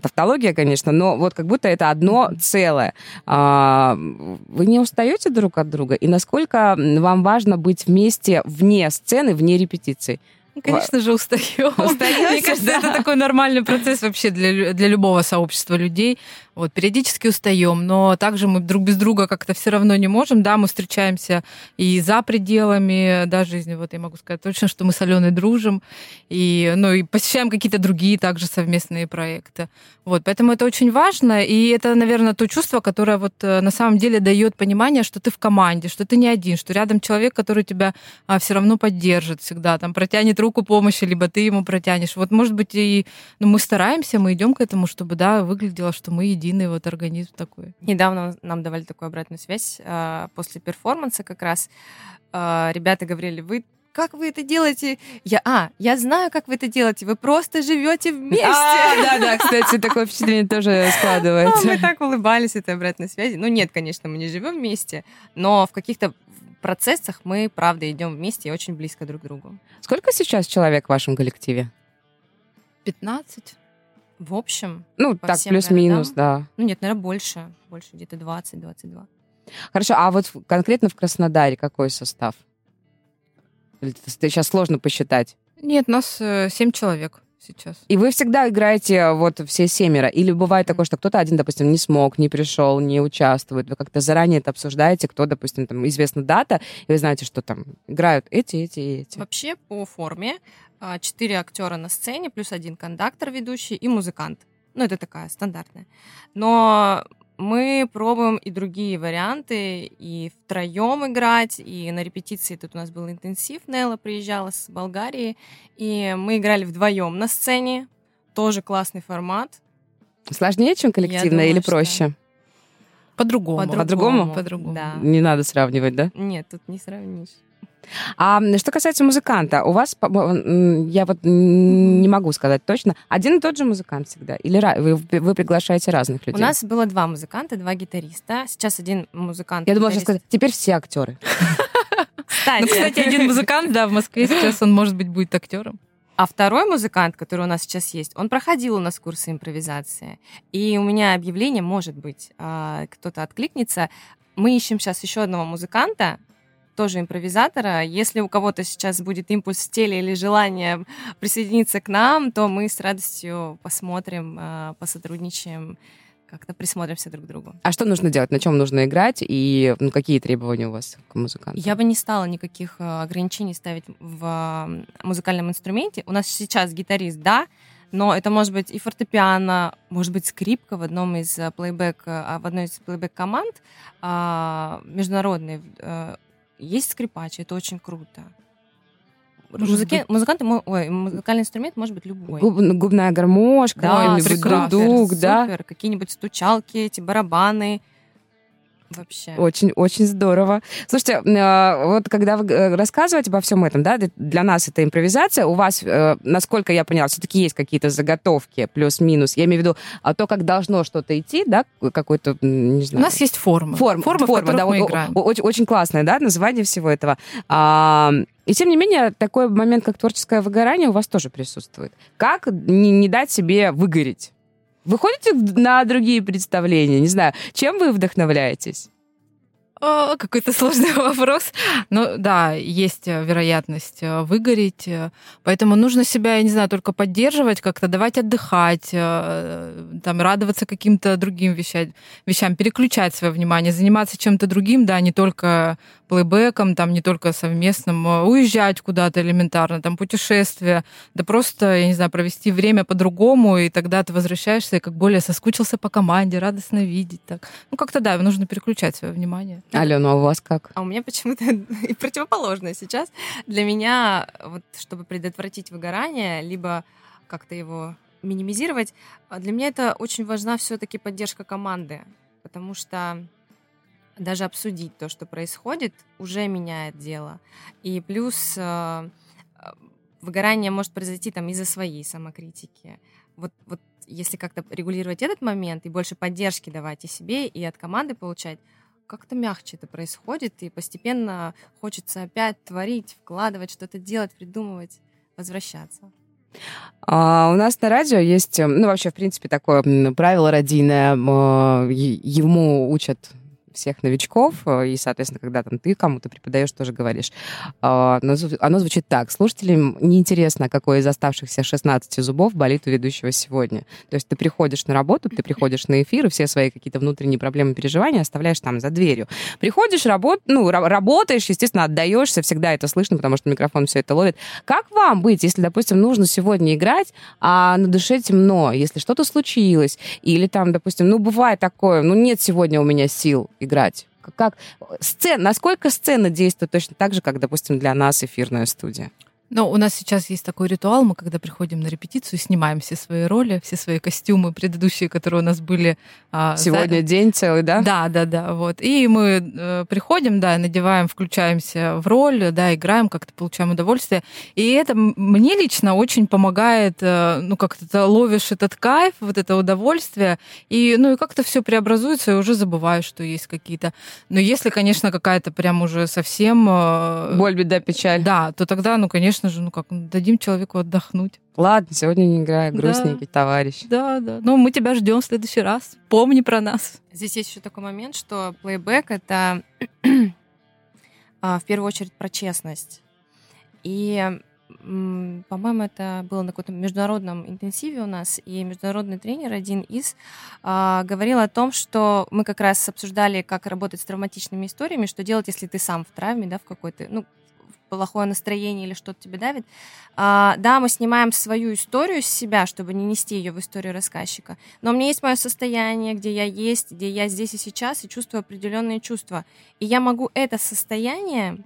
тавтология, конечно, но вот как будто это одно целое. Вы не устаете друг от друга? И насколько вам важно быть вместе вне сцены, вне репетиции? Конечно же, устаем. Устаете, Мне кажется, да. это такой нормальный процесс вообще для, для любого сообщества людей. Вот, периодически устаем, но также мы друг без друга как-то все равно не можем. Да, мы встречаемся и за пределами да, жизни. Вот я могу сказать точно, что мы с Аленой дружим. И, ну, и посещаем какие-то другие также совместные проекты. Вот, поэтому это очень важно. И это, наверное, то чувство, которое вот э, на самом деле дает понимание, что ты в команде, что ты не один, что рядом человек, который тебя а, все равно поддержит всегда, там протянет руку помощи, либо ты ему протянешь. Вот, может быть, и ну, мы стараемся, мы идем к этому, чтобы да, выглядело, что мы едины единый вот организм такой. Недавно нам давали такую обратную связь э, после перформанса как раз. Э, ребята говорили, вы как вы это делаете? Я, а, я знаю, как вы это делаете. Вы просто живете вместе. А, да, да, кстати, такое впечатление тоже складывается. Мы так улыбались этой обратной связи. Ну, нет, конечно, мы не живем вместе, но в каких-то процессах мы, правда, идем вместе и очень близко друг к другу. Сколько сейчас человек в вашем коллективе? 15. В общем, Ну, так, плюс-минус, да. ну нет, наверное, больше. Больше, где-то 20-22. Хорошо, а вот конкретно в Краснодаре какой состав? Сейчас сложно посчитать? Нет, нас э, 7 человек сейчас. И вы всегда играете вот все семеро? Или бывает такое, что кто-то один, допустим, не смог, не пришел, не участвует? Вы как-то заранее это обсуждаете, кто, допустим, там известна дата, и вы знаете, что там играют эти, эти и эти? Вообще по форме а, четыре актера на сцене, плюс один кондактор ведущий и музыкант. Ну, это такая стандартная. Но мы пробуем и другие варианты, и втроем играть, и на репетиции тут у нас был интенсив, Нелла приезжала с Болгарии, и мы играли вдвоем на сцене, тоже классный формат. Сложнее, чем коллективно, думаю, или что- проще? По-другому. По-другому? По-другому. Да. Не надо сравнивать, да? Нет, тут не сравнишь. А что касается музыканта, у вас, я вот не могу сказать точно, один и тот же музыкант всегда? Или вы, вы приглашаете разных людей? У нас было два музыканта, два гитариста. Сейчас один музыкант. Я думала, сказать, теперь все актеры. Кстати, Ну, кстати, один музыкант, да, в Москве сейчас он, может быть, будет актером. А второй музыкант, который у нас сейчас есть, он проходил у нас курсы импровизации. И у меня объявление, может быть, а, кто-то откликнется. Мы ищем сейчас еще одного музыканта, тоже импровизатора. Если у кого-то сейчас будет импульс в теле или желание присоединиться к нам, то мы с радостью посмотрим, а, посотрудничаем, как-то присмотримся друг к другу. А что нужно делать? На чем нужно играть? И ну, какие требования у вас к музыканту? Я бы не стала никаких э, ограничений ставить в э, музыкальном инструменте. У нас сейчас гитарист, да, но это может быть и фортепиано, может быть скрипка в одном из э, плейбэк, э, в одной из плейбэк команд а, международной. Есть скрипач, это очень круто. Может Музыке, музыканты, ой, музыкальный инструмент может быть любой. Губ- губная гармошка, Да, супер, да? супер. Какие-нибудь стучалки, эти барабаны. Вообще. Очень, очень здорово. Слушайте, э, вот когда вы э, рассказываете обо всем этом, да, для нас это импровизация, у вас, э, насколько я поняла, все-таки есть какие-то заготовки, плюс-минус. Я имею в виду а, то, как должно что-то идти, да, какой-то, не У знаю. нас есть форма. Форма, форма, в которых да, мы играем. очень, очень классное, да, название всего этого. А, и тем не менее, такой момент, как творческое выгорание, у вас тоже присутствует. Как не, не дать себе выгореть? Вы ходите на другие представления? Не знаю, чем вы вдохновляетесь? О, какой-то сложный [LAUGHS] вопрос. Ну да, есть э, вероятность э, выгореть, э, поэтому нужно себя, я не знаю, только поддерживать, как-то давать отдыхать, там радоваться каким-то другим вещам, вещам, переключать свое внимание, заниматься чем-то другим, да, не только плейбеком, там не только совместным, э, уезжать куда-то элементарно, там путешествия, да просто, я не знаю, провести время по-другому, и тогда ты возвращаешься и как более соскучился по команде, радостно видеть. Так. Ну как-то да, нужно переключать свое внимание. Алена, а у вас как? А у меня почему-то [LAUGHS] и противоположное сейчас. Для меня, вот, чтобы предотвратить выгорание, либо как-то его минимизировать, а для меня это очень важна все-таки поддержка команды, потому что даже обсудить то, что происходит, уже меняет дело. И плюс э, э, выгорание может произойти там из-за своей самокритики. Вот, вот если как-то регулировать этот момент и больше поддержки давать и себе, и от команды получать, как-то мягче это происходит, и постепенно хочется опять творить, вкладывать, что-то делать, придумывать, возвращаться. А, у нас на радио есть, э, ну, вообще, в принципе, такое правило родийное. Ему учат всех новичков, э, и, соответственно, когда там ты кому-то преподаешь, тоже говоришь. А, Оно звучит так. Слушателям неинтересно, какой из оставшихся 16 зубов болит у ведущего сегодня. То есть ты приходишь на работу, ты приходишь на эфир, и все свои какие-то внутренние проблемы, переживания оставляешь там за дверью. Приходишь, работ... ну, ра- работаешь, естественно, отдаешься, всегда это слышно, потому что микрофон все это ловит. Как вам быть, если, допустим, нужно сегодня играть, а на душе темно, если что-то случилось, или там, допустим, ну, бывает такое, ну, нет сегодня у меня сил играть. Как, сцена, насколько сцена действует точно так же, как, допустим, для нас эфирная студия? Но у нас сейчас есть такой ритуал, мы когда приходим на репетицию, снимаем все свои роли, все свои костюмы предыдущие, которые у нас были. а, за- Сегодня день целый, да? Да, да, да, вот. И мы э, приходим, да, надеваем, включаемся в роль, да, играем, как-то получаем удовольствие. И это мне лично очень помогает, э, ну, как-то ты ловишь этот кайф, вот это удовольствие, и, ну, и как-то все преобразуется, и уже забываешь, что есть какие-то... Но если, конечно, какая-то прям уже совсем... э, Боль, беда, печаль. Да, то тогда, ну, конечно, конечно же, ну как, ну, дадим человеку отдохнуть. Ладно, сегодня не играю, Да. грустненький товарищ. Да, да. Но мы тебя ждем в следующий раз. Помни про нас. Здесь есть еще такой момент, что плейбэк это а, в первую очередь про честность. И, по-моему, это было на каком-то международном интенсиве у нас, и международный тренер, один из, а, говорил о том, что мы как раз обсуждали, как работать с травматичными историями, что делать, если ты сам в травме, да, в какой-то, ну, плохое настроение или что-то тебе давит. А, да, мы снимаем свою историю с себя, чтобы не нести ее в историю рассказчика. Но у меня есть мое состояние, где я есть, где я здесь и сейчас, и чувствую определенные чувства. И я могу это состояние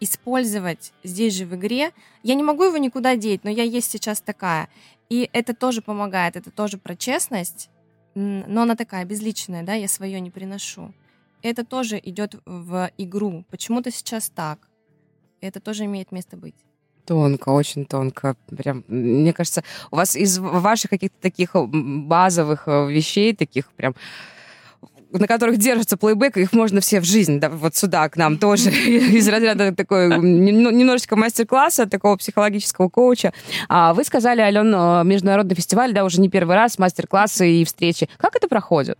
использовать здесь же в игре. Я не могу его никуда деть, но я есть сейчас такая. И это тоже помогает, это тоже про честность, но она такая безличная, да, я свое не приношу. Это тоже идет в игру. Почему-то сейчас так. Это тоже имеет место быть. Тонко, очень тонко. Прям, мне кажется, у вас из ваших каких-то таких базовых э, вещей, таких прям на которых держится плейбэк, их можно все в жизнь, да, вот сюда, к нам тоже, [LAUGHS] из разряда такой нем- немножечко мастер-класса, такого психологического коуча. А Вы сказали, Ален, э, международный фестиваль, да, уже не первый раз, мастер-классы и встречи. Как это проходит?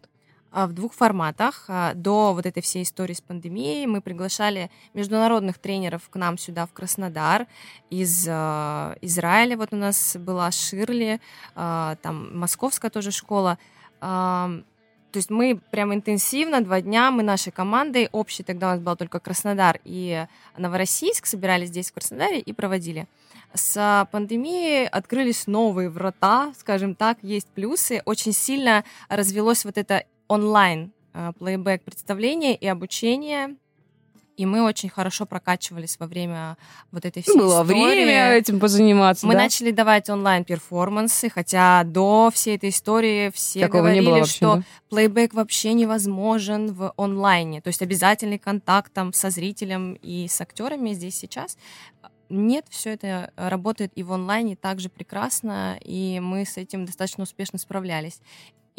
А, в двух форматах. А, До вот этой всей истории с пандемией мы приглашали международных тренеров к нам сюда, в Краснодар, из э, Израиля. Вот у нас была Ширли, а, там московская тоже школа. То есть мы прям интенсивно, два дня, мы нашей командой, общей тогда у нас был только Краснодар и Новороссийск, собирались здесь, в Краснодаре, и проводили. С пандемией открылись новые врата, скажем так, есть плюсы. Очень сильно развелось вот это онлайн э, плейбэк представление и обучение. И мы очень хорошо прокачивались во время вот этой всей Было истории. время этим позаниматься, Мы да? начали давать онлайн-перформансы, хотя до всей этой истории все Такого говорили, не было вообще, что да? плейбэк вообще невозможен в онлайне. То есть обязательный контакт там со зрителем и с актерами здесь сейчас. Нет, все это работает и в онлайне также прекрасно, и мы с этим достаточно успешно справлялись.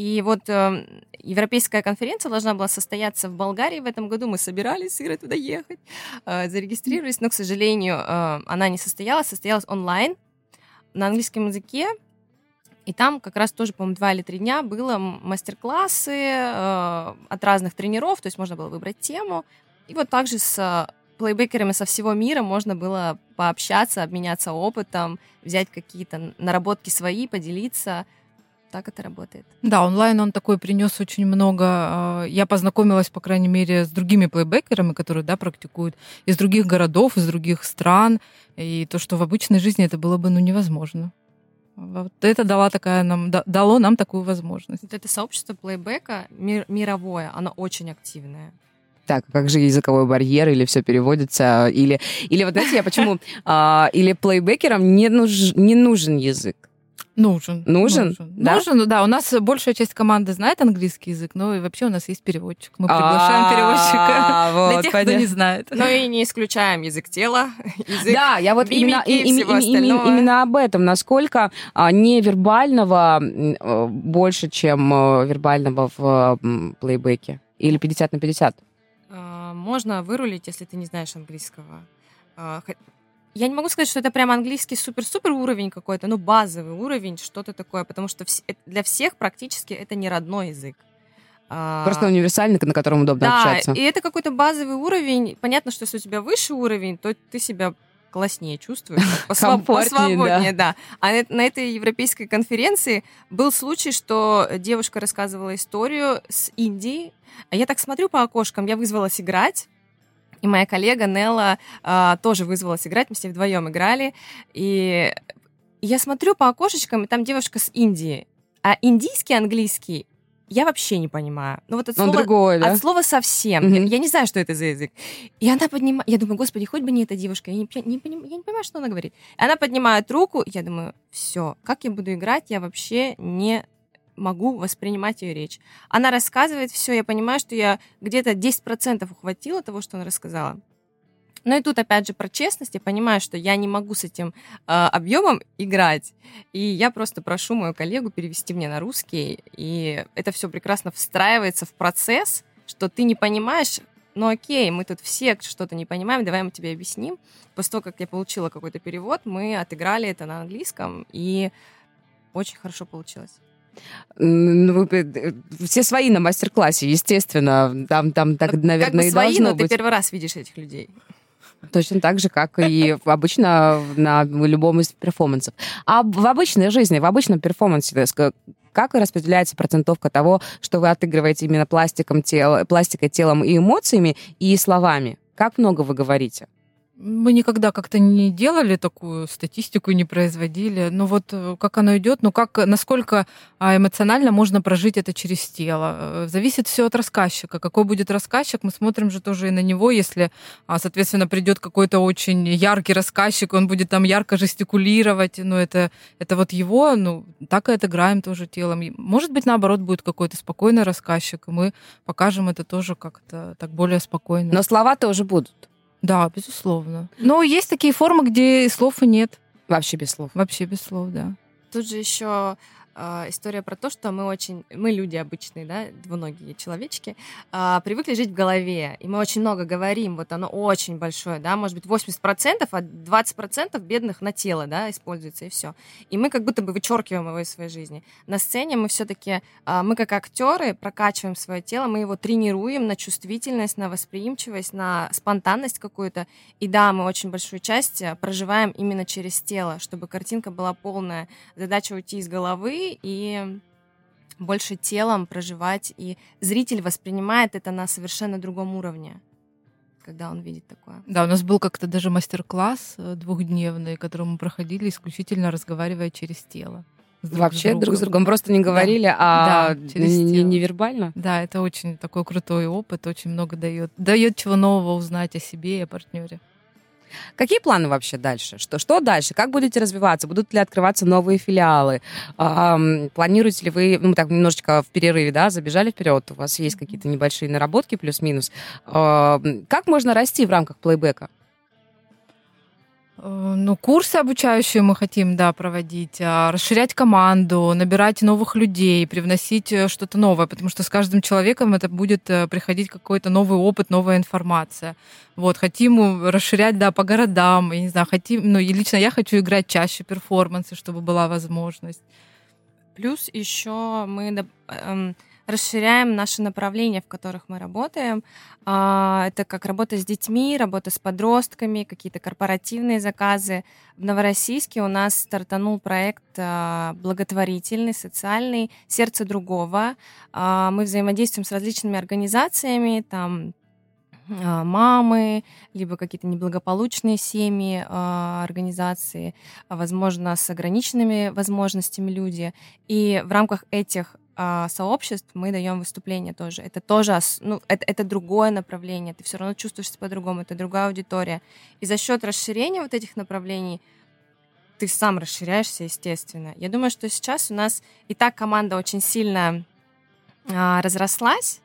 И вот э, Европейская конференция должна была состояться в Болгарии в этом году. Мы собирались Ирой туда ехать, э, зарегистрировались, но, к сожалению, э, она не состоялась, состоялась онлайн на английском языке. И там как раз тоже, по-моему, два или три дня было мастер-классы э, от разных тренеров, то есть можно было выбрать тему. И вот также с э, плейбекерами со всего мира можно было пообщаться, обменяться опытом, взять какие-то наработки свои, поделиться. Так это работает. Да, онлайн он такой принес очень много. э, Я познакомилась, по крайней мере, с другими плейбекерами, которые, да, практикуют из других городов, из других стран. И то, что в обычной жизни это было бы, ну, невозможно. Вот это дала такая нам, да- дало нам такую возможность. Вот это сообщество плейбека мир- мировое, оно очень активное. Так, а как же языковой барьер, или все переводится, или, или вот знаете, я почему, а, или плейбекерам не, нуж, не нужен язык. Нужен. Нужен? Да? Нужен, ну да. У нас большая часть команды знает английский язык, но и вообще у нас есть переводчик. Мы приглашаем переводчика. А, [LAUGHS] вот, Для тех, кто не знает. Но и не исключаем язык тела, [LAUGHS] язык Да, я вот именно, мимики и и- всего и- и- остального. именно об этом, насколько а, невербального э, больше, чем э, вербального в плейбеке. Или 50 на 50. А, можно вырулить, если ты не знаешь английского. Я не могу сказать, что это прям английский супер-супер уровень какой-то, но базовый уровень, что-то такое, потому что э, для всех практически это не родной язык. А, Просто универсальный, на котором удобно Да, общаться. и это какой-то базовый уровень. Понятно, что если у тебя выше уровень, то ты себя класснее чувствуешь, [LAUGHS] посвоб- посвободнее, да. А на- на этой европейской конференции был случай, что девушка рассказывала историю с Индии, а я так смотрю по окошкам, я вызвалась играть, и моя коллега Нелла а, тоже вызвалась играть, мы с ней вдвоем играли, и я смотрю по окошечкам, и там девушка с Индии, а индийский английский я вообще не понимаю. Ну вот от Он слова- другой, да? от слова совсем. Мгм. Я, я не знаю, что это за язык. И она поднимает... Я думаю, господи, хоть бы не эта девушка. Я не, не поним- я не понимаю, что она говорит. И она поднимает руку. Я думаю, все, как я буду играть, я вообще не могу воспринимать ее речь. Она рассказывает все, я понимаю, что я где-то 10% ухватила того, что она рассказала. Ну и тут опять же про честность, я понимаю, что я не могу с этим э, объемом играть, и я просто прошу мою коллегу перевести мне на русский, и это все прекрасно встраивается в процесс, что ты не понимаешь, ну окей, мы тут все что-то не понимаем, давай мы тебе объясним. После того, как я получила какой-то перевод, мы отыграли это на английском, и очень хорошо получилось. Ну, все свои на мастер-классе, естественно. Там, там так, наверное, как бы и свои, должно но быть. ты первый раз видишь этих людей. Точно так же, как и обычно на любом из перформансов. А в обычной жизни, в обычном перформансе, как распределяется процентовка того, что вы отыгрываете именно пластиком тела, пластикой, телом и эмоциями, и словами? Как много вы говорите? Мы никогда как-то не делали такую статистику, не производили. Но вот э, как оно идет, ну как, насколько а, эмоционально можно прожить это через тело. Э, зависит все от рассказчика. Какой будет рассказчик, мы смотрим же тоже и на него. Если, а, соответственно, придет какой-то очень яркий рассказчик, он будет там ярко жестикулировать, ну это, это вот его, ну так и отыграем тоже телом. Может быть, наоборот, будет какой-то спокойный рассказчик, и мы покажем это тоже как-то так более спокойно. Но слова тоже будут. Да, безусловно. Но есть такие формы, где слов и нет. Вообще без слов. Вообще без слов, да. Тут же еще э, история про то, что мы очень, мы люди обычные, да, двуногие человечки, э, привыкли жить в голове, и мы очень много говорим, вот оно очень большое, да, может быть 80%, а 20% бедных на тело, да, используется, и все. И мы как будто бы вычеркиваем его из своей жизни. На сцене мы все-таки, э, мы как актеры прокачиваем свое тело, мы его тренируем на чувствительность, на восприимчивость, на спонтанность какую-то, и да, мы очень большую часть проживаем именно через тело, чтобы картинка была полная. Задача уйти из головы и больше телом проживать, и зритель воспринимает это на совершенно другом уровне когда он видит такое. Да, у нас был как-то даже мастер-класс э, двухдневный, который мы проходили исключительно разговаривая через тело. Друг Вообще друг с другом просто не говорили, да. а да, через не, невербально? Да, это очень такой крутой опыт, очень много дает. Дает чего нового узнать о себе и о партнере. Какие планы вообще дальше? Что, что дальше? Как будете развиваться? Будут ли открываться новые филиалы? А, планируете ли вы, ну, так немножечко в перерыве, да, забежали вперед, у вас есть какие-то небольшие наработки плюс-минус. А, как можно расти в рамках плейбека? Э, ну, курсы обучающие мы хотим, да, проводить, а, расширять команду, набирать новых людей, привносить э, что-то новое, потому что с каждым человеком это будет э, приходить какой-то новый опыт, новая информация. Вот, хотим расширять, да, по городам, я не знаю, хотим, ну, и лично я хочу играть чаще перформансы, чтобы была возможность. Плюс еще мы эм, расширяем наши направления, в которых мы работаем. А, это как работа с детьми, работа с подростками, какие-то корпоративные заказы. В Новороссийске у нас стартанул проект а, благотворительный, социальный «Сердце другого». А, мы взаимодействуем с различными организациями, там мамы, либо какие-то неблагополучные семьи, организации, возможно, с ограниченными возможностями люди. И в рамках этих а, сообществ мы даем выступления тоже. Это тоже, ну, это, это другое направление, ты все равно чувствуешься по-другому, это другая аудитория. И за счет расширения вот этих направлений ты сам расширяешься, естественно. Я думаю, что сейчас у нас и так команда очень сильно а, разрослась,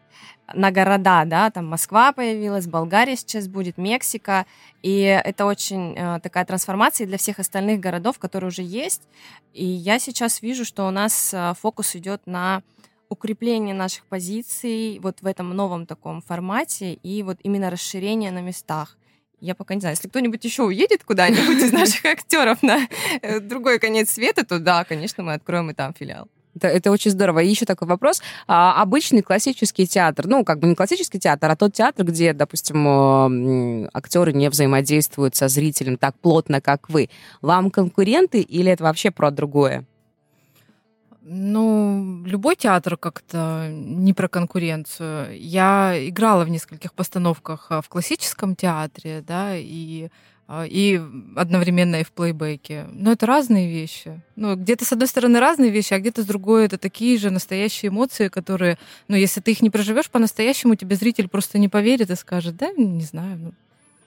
на города, да, там Москва появилась, Болгария сейчас будет, Мексика, и это очень э, такая трансформация для всех остальных городов, которые уже есть, и я сейчас вижу, что у нас э, фокус идет на укрепление наших позиций вот в этом новом таком формате и вот именно расширение на местах. Я пока не знаю, если кто-нибудь еще уедет куда-нибудь из [LAUGHS] наших актеров на э, другой конец света, то да, конечно, мы откроем и там филиал. Это, это очень здорово. И еще такой вопрос. А, обычный классический театр, ну, как бы не классический театр, а тот театр, где, допустим, актеры не взаимодействуют со зрителем так плотно, как вы. Вам конкуренты или это вообще про другое? Ну, любой театр как-то не про конкуренцию. Я играла в нескольких постановках а, в классическом театре, да, и и одновременно и в плейбеке. Но это разные вещи. Ну, где-то, с одной стороны, разные вещи, а где-то с другой это такие же настоящие эмоции, которые, ну, если ты их не проживешь по-настоящему, тебе зритель просто не поверит и скажет, да, не знаю, ну,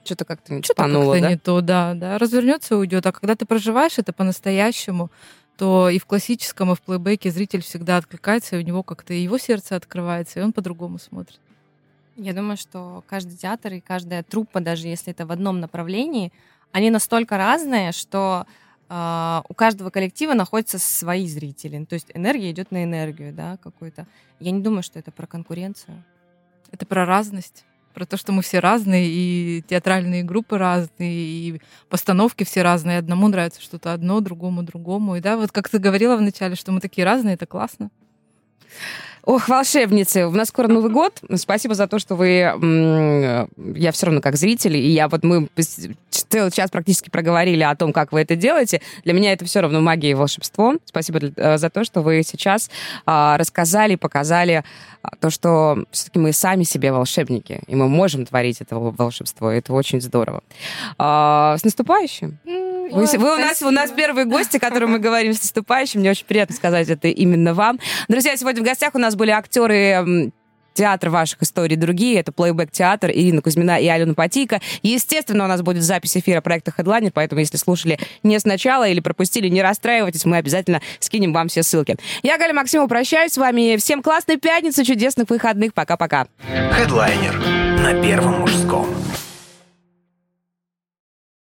что-то как-то не что-то как-то да? не то, да, да, развернется и уйдет. А когда ты проживаешь это по-настоящему, то и в классическом, и в плейбеке зритель всегда откликается, и у него как-то его сердце открывается, и он по-другому смотрит. Я думаю, что каждый театр и каждая труппа, даже если это в одном направлении, они настолько разные, что э, у каждого коллектива находятся свои зрители. То есть энергия идет на энергию, да, какую-то. Я не думаю, что это про конкуренцию. Это про разность про то, что мы все разные, и театральные группы разные, и постановки все разные. Одному нравится что-то одно, другому другому. И да, вот как ты говорила вначале, что мы такие разные, это классно. Ох, волшебницы, у нас скоро Новый год. Спасибо за то, что вы... Я все равно как зритель, и я вот мы целый час практически проговорили о том, как вы это делаете. Для меня это все равно магия и волшебство. Спасибо э, за то, что вы сейчас а, рассказали, показали а, то, что все-таки мы сами себе волшебники, и мы можем творить это волшебство. Это очень здорово. А, с наступающим! Вы, вы у, нас, у нас первые гости, которым мы говорим с наступающим. Мне очень приятно сказать это именно вам. Друзья, сегодня в гостях у нас были актеры театр ваших историй другие. Это плейбэк театр Ирина Кузьмина и Алена Патика. Естественно, у нас будет запись эфира проекта Headliner, поэтому если слушали не сначала или пропустили, не расстраивайтесь, мы обязательно скинем вам все ссылки. Я, Галя Максимова, прощаюсь с вами. Всем классной пятницы, чудесных выходных. Пока-пока. Headliner на Первом мужском.